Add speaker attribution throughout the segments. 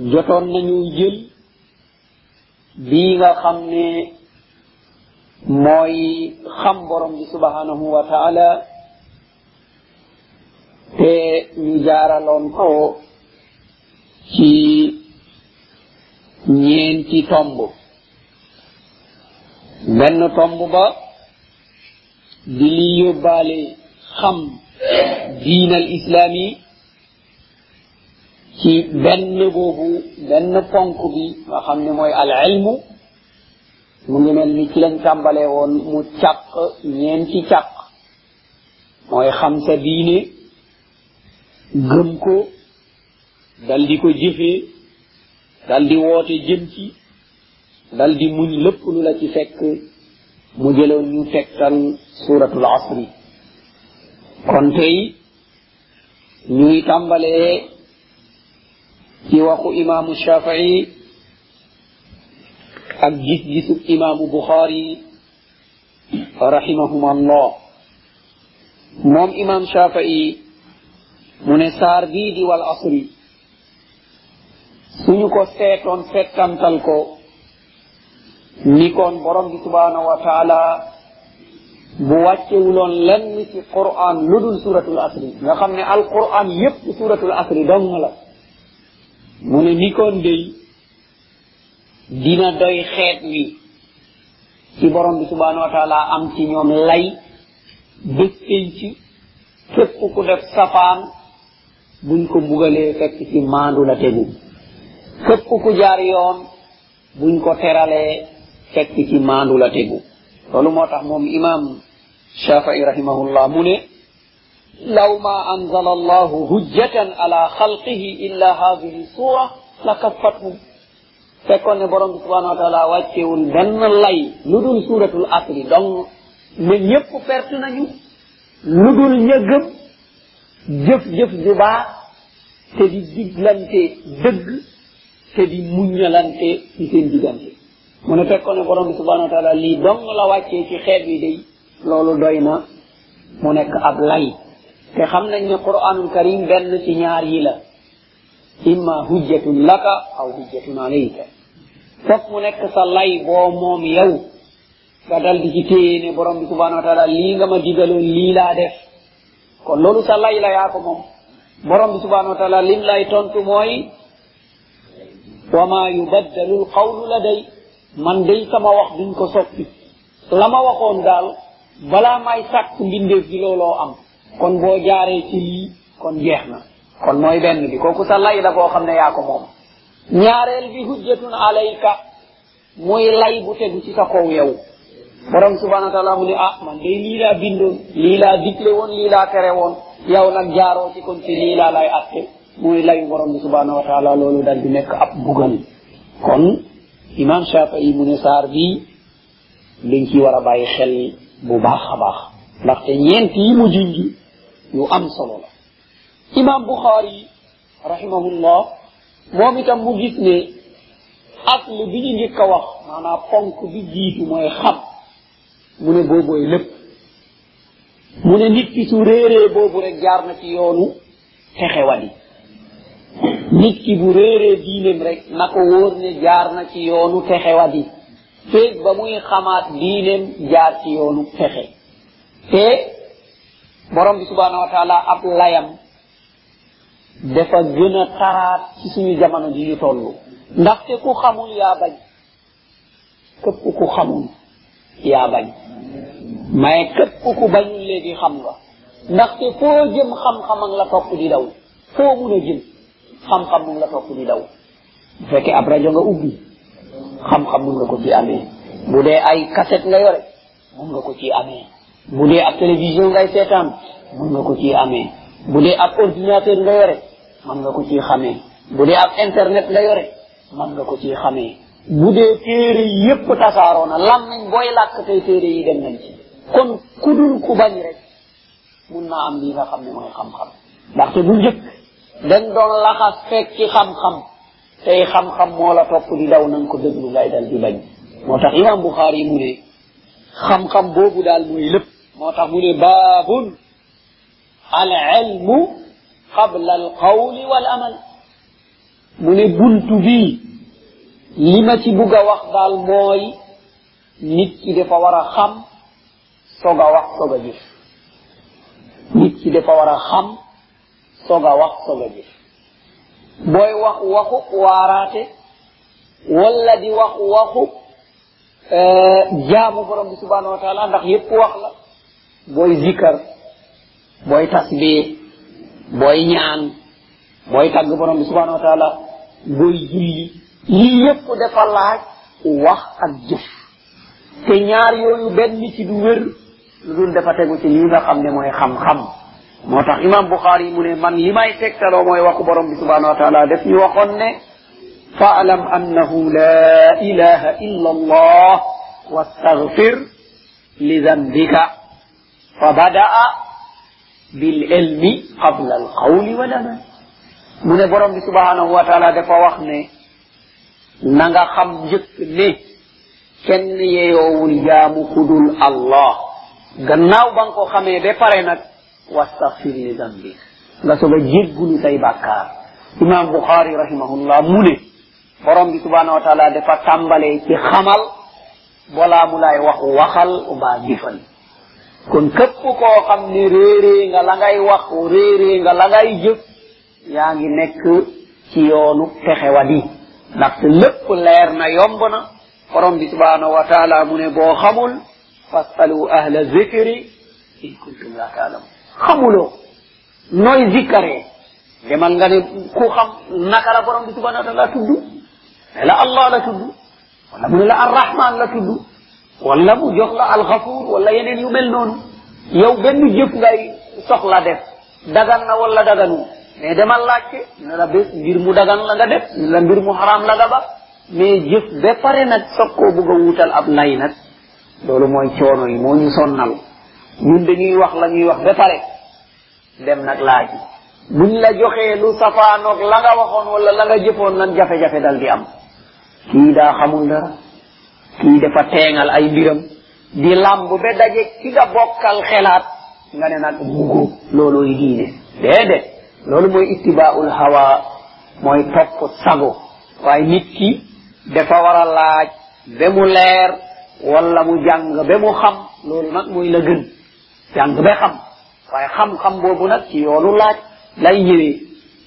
Speaker 1: jotoon nañu jël bii nga xam ne mooy xam borom bi subhanahu wa taala te ñu jaaraloon ko ci ñeenti tomb benn tomb ba di li yóbbaale xam diinal islaam yi ci benn boobu benn ponk bi nga xam ne mooy al ilmu mu ngi mel ni ci lañ tàmbalee woon mu càq ñeenti càq mooy xam sa diine gëm ko dal di ko jëfee dal di woote jëm ci dal di muñ lépp lu la ci fekk mu jëloon ñu tegtal suuratul asri kon tey ñu ngi tàmbalee ci waxu imaamu shafii ak gis-gisu imaamu buxaari rahimahum allah moom imaam shafii mu ne saar bii di wal asri suñu ko seetoon settantal ko ni kon borom bi subhanahu wa taala bu wàccewuloon lenn ci quran lu dul suratul asri nga xam ne alquran yépp suratul asri dong la mu ne ni kon day dina doy xeet wi ci borom bi subhanahu wa taala am ci ñoom lay bés ci képp ku def safaan buñ ko mbugalee fekk ci maandu la tegu képp ku jaar yoon buñ ko teralee fekk ci maandu la tegu loolu moo tax moom imam shafii rahimahullah mu ne law ma anzala allahu hujjatan ala xalqihi illa hadihi sura la kaffathum fekkoon ne borom bi subhanahu wa taala wàccewul benn lay lu dul suratul asri donc ne ñëpp perte nañu lu dul ña gëm jëf jëf ju baax te di diglante dëgg te di muññalante ci seen diggante mu ne fekkoon ne borom bi subhanahu wa taala lii dong la wàccee ci xeet yi day loolu doy na mu nekk ab lay te xam nañ ne quranul karim benn ci ñaar yi la imma hujjatun laka aw hujjatun alayka foog mu nekk sa lay boo moom yow nga dal di ci téye ne borom bi subhanahu wa taala lii nga ma digaloon lii laa def kon loolu sa lay la yaa ko moom borom bi subhanahu wa taala lim lay tontu mooy wa ma yubaddalu lqawlu la day man day sama wax duñ ko soppi la ma waxoon daal balaa may sàkk mbindeef bi looloo am kon boo jaaree ci lii kon jeex na kon mooy benn bi kooku sa lay la boo xam ne yaa ko moom ñaareel bi hujjatun alayka mooy lay bu tegu ci sa kaw yow borom subhanahu wa taala mu ne ah man day lii laa bindoon lii laa digle woon lii laa tere woon yow nag jaaroo ci kon ci lii laa lay atte mooy layu borom bi subhanahu wa taala loolu dal di nekk ab bugal kon imam shafii mu ne saar bi dañ ci war a bàyyi xel bu baax a baax ndaxte ñeent yi mu junj yu am solo la imam buxaari rahimahullah moom itam mu gis ne asl bi ñu njëkk a wax maanaam ponk bi jiitu mooy xam mu ne boobooy lépp mu ne nit ki su réeree boobu rek jaar na ci yoonu texewadi nit ki bu réeree diineem rek na ko wóor ne jaar na ci yoonu texewadi feeg ba muy xamaat diineem jaar ci yoonu texe te borom bi subhanahu wa taala ab layam dafa gën a taraat ci suñu jamono ji ñu toll ndaxte ku xamul yaa bañ képp ku xamul yaa bañ mais képp ku bañul léegi xam nga ndaxte foo jëm xam-xam ak la topp di daw foo mun a jëm xam-xam mu ngi la topp di daw bu fekkee ab rajo nga ubbi xam-xam mun nga ko fi amee bu dee ay kaset nga yore mun nga ko ci amee bu dee ab télévision ngay seetaan mun nga ko ci amee bu dee ab ordinateur nga yore man nga ko ci xamee bu dee ab internet nga yore man nga ko ci xamee bu dee téere yépp tasaaroo na làmmiñ booy làkk tey téere yi dem nañ ci kon ku dul ku bañ rek mun naa am lii nga xam ne mooy xam-xam ndaxte bu njëkk dañ doon laxas fekk ci xam-xam tey xam-xam moo la topp di daw na nga ko déglu ngay dal di bañ moo tax imam buxaari mu ne xam-xam boobu daal mooy lépp moo tax mu ne baabun al ilmu qabla al qawli wal amal mu ne buntu bii li ma ci bugg a wax daal mooy nit ki dafa war a xam soog a wax soog a jëf nit ki dafa war a xam soog a wax soog a jëf booy wax waxu waaraate wala di wax waxu jaamu borom bi subhanahu wa taala ndax yépp wax la booy zikkar booy tasbih booy ñaan booy tàgg borom bi subhanahu wa taala booy julli lii yépp dafa laaj wax ak jëf te ñaar yooyu benn ci du wér lu dul dafa tegu ci lii nga xam ne mooy xam-xam moo tax imam buxaari yi mu ne man li may tegtaloo mooy waxu borom bi subhanahu wa taala def ñu waxoon ne faalam annahu la ilaha illa allah wastaghfir li dambika fa badaa bil ilmi qabla al qawli wal amal mu ne borom bi subhanahu wa taala dafa wax ne na nga xam njëkk ne kenn yeyoowul jaamu kudul allah gannaaw ba nga ko xamee ba pare nag wastaxfir li dambik nga soog a jéggulu say bàkkaar imam buxaari rahimahullah mu ne borom bi subhanahu wa taala dafa tàmbalee ci xamal balaa mu lay wax waxal mbaa jëfal kon képp koo xam ne réeree nga la ngay wax réeree nga la ngay jëf yaa ngi nekk ci yoonu texewa di ndaxte lépp leer na yomb na borom bi subhanahu wa taala mu ne boo xamul fasalu ahla zikri in kuntum la taalamu xamuloo nooy zikkaree demal nga ne ku xam naka la borom bi subhanahu wa taala tudd ne la allah la tudd wala mu ne la arrahman la tudd wala mu jox la alxafuur wala yeneen yu mel noonu yow benn jëf ngay soxla def dagan na wala daganu mais demal laajte ne la bés mbir mu dagan la nga def ne la mbir mu xaraam la nga ba mais jëf ba pare nag soog koo bëgg a wuutal ab nay nag loolu mooy coono yi moo ñu sonnal ñun dañuy wax la ñuy wax ba pare dem nag laaj buñ la joxee lu safaanoog la nga waxoon wala la nga jëfoon nan jafe-jafe dal di am kii daa xamul dara kii dafa teengal ay mbiram di làmb ba daje ki nga bokkal xelaat nga ne nag mugo loolooy diine déedéet loolu mooy ittibaaul hawa mooy topp sago waaye nit ki dafa war a laaj ba mu leer wala mu jàng ba mu xam loolu nag mooy la gën jàng ba xam waaye xam-xam boobu nag ci yoonu laaj lay ñëwee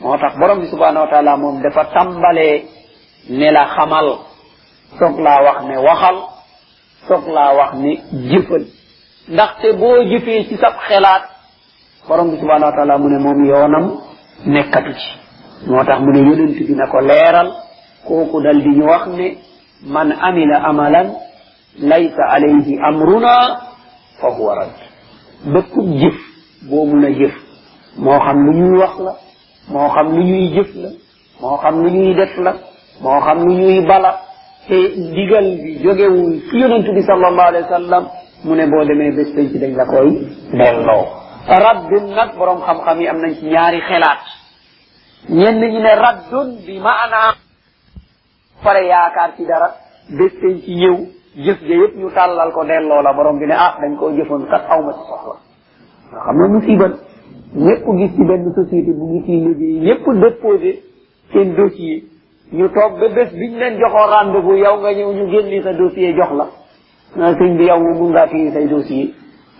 Speaker 1: moo tax borom bi subhanahu wa taala moom dafa tàmbalee ne la xamal soog laa wax ne waxal soog laa wax ne jëfal ndaxte boo jëfee ci sab xelaat borom bi subhanahu wa taala mu ne moom yoonam nekkatu ci moo tax mu ne yonent bi na ko leeral kooku dal di ñu wax ne man amila amalan laysa alayhi amruna fa huwa rad béppub jëf boo mun a jëf moo xam lu ñuy wax la moo xam lu ñuy jëf la moo xam lu ñuy def la moo xam lu ñuy bala te ndigal bi jógewul ci yonent bi sallallahu alayhi wa sallam mu ne boo demee bés penc dañ la koy delloo raddun nag borom xam-xam yi am nañ ci ñaari xelaat ñenn ñi ne raddun bi maanaam pare yaakaar ci dara bés seen ci ñëw jëf ja yëpp ñu tàllal ko delloo la borom bi ne ah dañ koo jëfoon kat aw ma ci soxla nga xam ne musiba ñëpp gis ci benn société bu ñu ciy liggéey ñëpp déposé seen dossier ñu toog ba bés biñ leen joxoo rendez-vous yow nga ñëw ñu génne sa dossier jox la na sëñ bi yow moom mun ngaa téye say dossier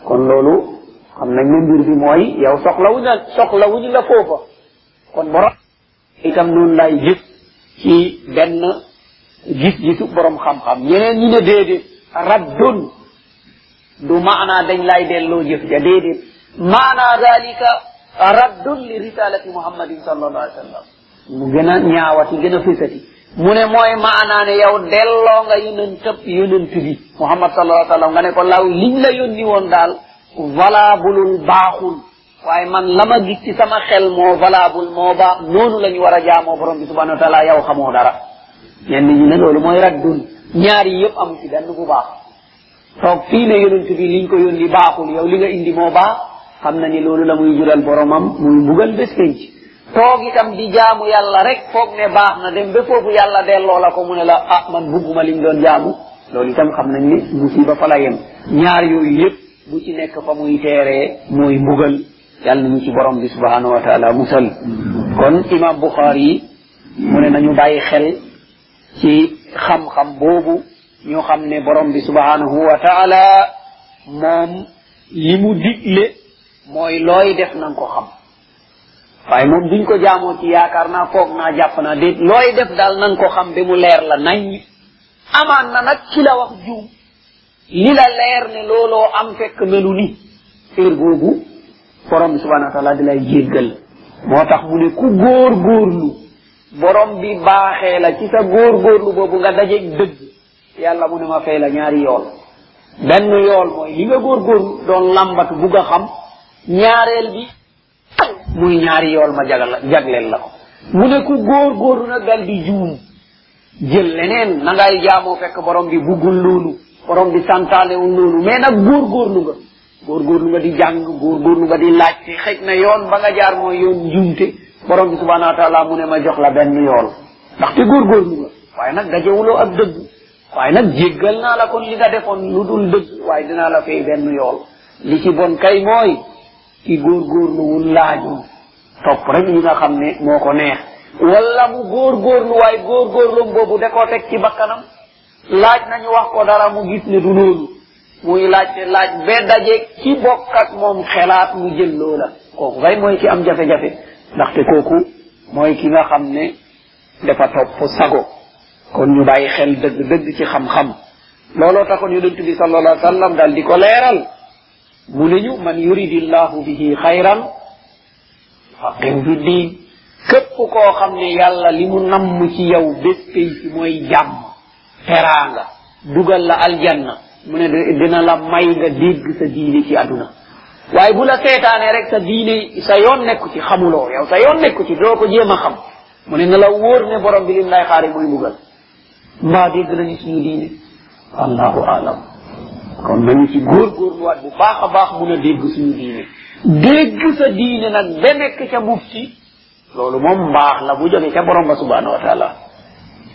Speaker 1: kon loolu xam nañ ne mbir bi mooy yow soxlawuñ la soxlawuñ la foofa kon borom itam noonu lay gis ci benn gis-gisu borom xam-xam ñeneen ñi ne déedéet raddun du maanaa dañ lay delloo jëf ja déedéet maanaa dalika raddun li risalati muhammadin sallallahu alayhi wa sallam mu gën a ñaawati gën a fësati mu ne mooy maanaa ne yow delloo nga yonentab yonent bi muhammad sallallahu alayhi wa sallam nga ne ko law liñ la yónni woon daal valabulul baaxul waaye man la ma gis ci sama xel moo valable moo baax noonu la ñu war a jaamoo borom bi subhanahu wa taala yow xamoo dara ñenn ñi ne loolu mooy raddun ñaar yi yëpp amu ci benn bu baax toog fii ne yonent bi liñ ko yónni baaxul yow li nga indi moo baax xam na ni loolu la muy jural boromam muy mbugal bés penc toog itam di jaamu yàlla rek foog ne baax na dem ba foofu yàlla delloo la ko mu ne la ah man bugguma liñ doon jaamu loolu itam xam nañ ni musiba fa la yem ñaar yooyu yëpp bu ci nekk fa muy teeree mooy mbugal yàlla nañu ci borom bi subhanahu wa taala musal kon imam buxaari yi mu ne nañu bàyyi xel ci xam-xam boobu ñu xam ne borom bi subhanahu wa taala moom li mu digle mooy looy def na ko xam waaye moom duñ ko jaamoo ci yaakaar naa foog naa jàpp naa déet looy def daal na ko xam ba mu leer la nañ amaan na nag ci la wax juum li la leer ne looloo am fekk melu ni heure boobu borom bi subhanahu wa taala di lay jéggal moo tax mu ne ku góor góorlu borom bi baaxee la ci sa góor góorlu boobu nga dajeeg dëgg yàlla mu ne ma fay la ñaari yool benn yool mooy li nga góor góorlu doon lambatu bugg a xam ñaareel bi muy ñaari yool ma jagal la jagleel la ko mu ne ku góor góorlu nag dal di juum jël leneen na ngay jaamoo fekk borom bi buggul loolu borom bi santaalewul loolu mais nag góor góorlu nga góor góorlu nga di jàng góor góorlu nga di laajte xëj na yoon ba nga jaar mooy yoon njuumte borom bi subhanahu wa taala mu ne ma jox la benn yool ndaxte góor góorlu nga waaye nag dajewuloo ak dëgg waaye nag jéggal naa la kon li nga defoon lu dul dëgg waaye dinaa la fay benn yool li ci bon kay mooy ci góorgóorluwul laajul topp rek yi nga xam ne moo ko neex wala mu góorgóorlu waaye góorgóorloom boobu da koo teg ci bakkanam laaj nañu wax ko dara mu gis ne du loolu muy laajte laaj ba daje ki bokk ak moom xelaat mu jël loola kooku kay mooy ki am jafe-jafe ndaxte kooku mooy ki nga xam ne dafa topp sago kon ñu bàyyi xel dëgg-dëgg ci xam-xam looloo taxoon yonent bi sallallahu alayhi wa sallam daal di ko leeral mu ne ñu man yuridillahu bihi xayran faqim fi diin képp koo xam ne yàlla li mu namm ci yow bés péy ci mooy jàmm teraanga dugal la aljanna mu ne dina la may nga dégg sa diine ci àdduna waaye bu la seetaanee rek sa diine sa yoon nekku ci xamuloo yow sa yoon nekku ci doo ko jéem a xam mu ne na la wóor ne borom bi lim lay xaari mooy mbugal mbaa dégg nañu suñu diine allahu alam kon nañu ci góorgóorluwaat bu baax a baax mun a dégg suñu diine dégg sa diine nag ba nekk ca mufti loolu moom mbaax la bu jógee ca borom ba subhanahu wa taala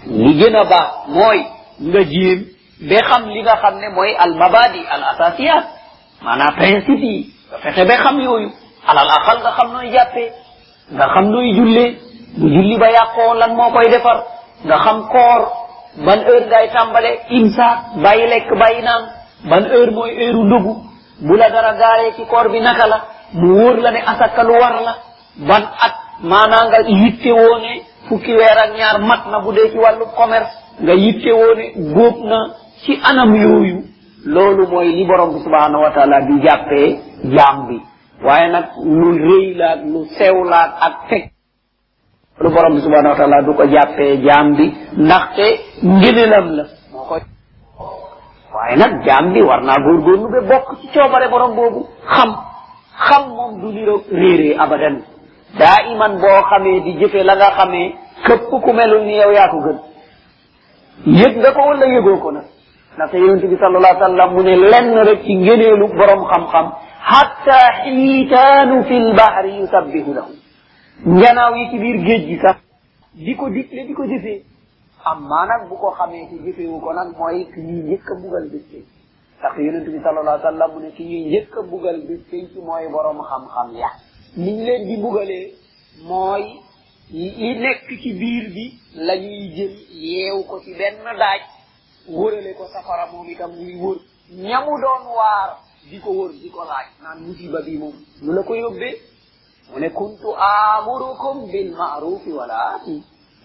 Speaker 1: li gën a baax mooy nga jéem ba xam li nga xam ne mooy al mabadi al asasiyat maanaam principe yi nga fexe ba xam yooyu alal axal nga xam nooy jàppee nga xam nooy jullee bu julli ba yàqoo lan moo koy defar nga xam koor ban heure ngay tàmbale imsa bàyyi lekk bàyyi naan ban heure mooy heure ndogu bu la dara gaaree ci koor bi naka la mu wóor la ne asaka lu war la ban at maanaa nga yitte woo ne fukki weer ak ñaar mat na bu dee ci wàllu commerce nga yitte woo ne góob na ci anam yooyu loolu mooy li borom bi subhanahu wa taala di jàppee jaam bi waaye nag lu rëy laag lu sew laag ak teg lu borom bi subhanahu wa taala du ko jàppee jaam bi ndaxte ngëneelam la moo koy waaye nag jaam bi war naa góorgóorlu ba bokk ci coobare borom boobu xam xam moom du niroog réeree abadan daa iman boo xamee di jëfe la nga xamee këpp ku melul ni yow yaa ko gën yëg nga ko wala yëgoo ko nag ndaxte yonent bi sallallahu alayhi wa sallam mu ne lenn rek ci ngëneelu borom xam-xam xatta xiitaanu fi lbahri yusabbihu lahu njanaaw yi ci biir géej gi sax di ko digle di ko jëfee amma nag bu ko xamee ci jëfewu ko nag mooy ki ñuy njëkk a bugal bés pénc ndax yonent bi sallallahu alayhi wa sallam mu ne ki ñuy njëkk a bugal bés pénc mooy borom xam-xam ya niñ leen di bugalee mooy yi nekk ci biir bi la ñuy jël yeew ko ci benn daaj wërale ko safara moom itam muy wër ñamu doon waar di ko wër di ko laaj naan musiba bi moom lu la ko yóbbee mu ne kuntu amurukum bil maarufi wala aati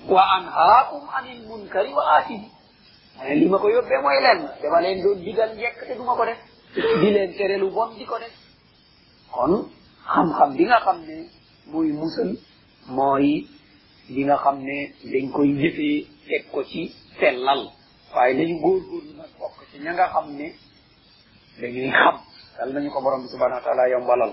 Speaker 1: wa anhaakum anil munkari wa aati mu ne li ma ko yóbbee mooy lenn dama leen doon digal njekk te du ma ko def di leen tere lu bon di ko def kon xam-xam bi nga xam ne mooy musal mooy bi nga xam ne dañ koy jëfee teg ko ci sellal waaye nañu góorgóorlu nag bokk ci ña nga xam ne dañuy xam dal nañu ko borom bi subhanahu wa taala yombalal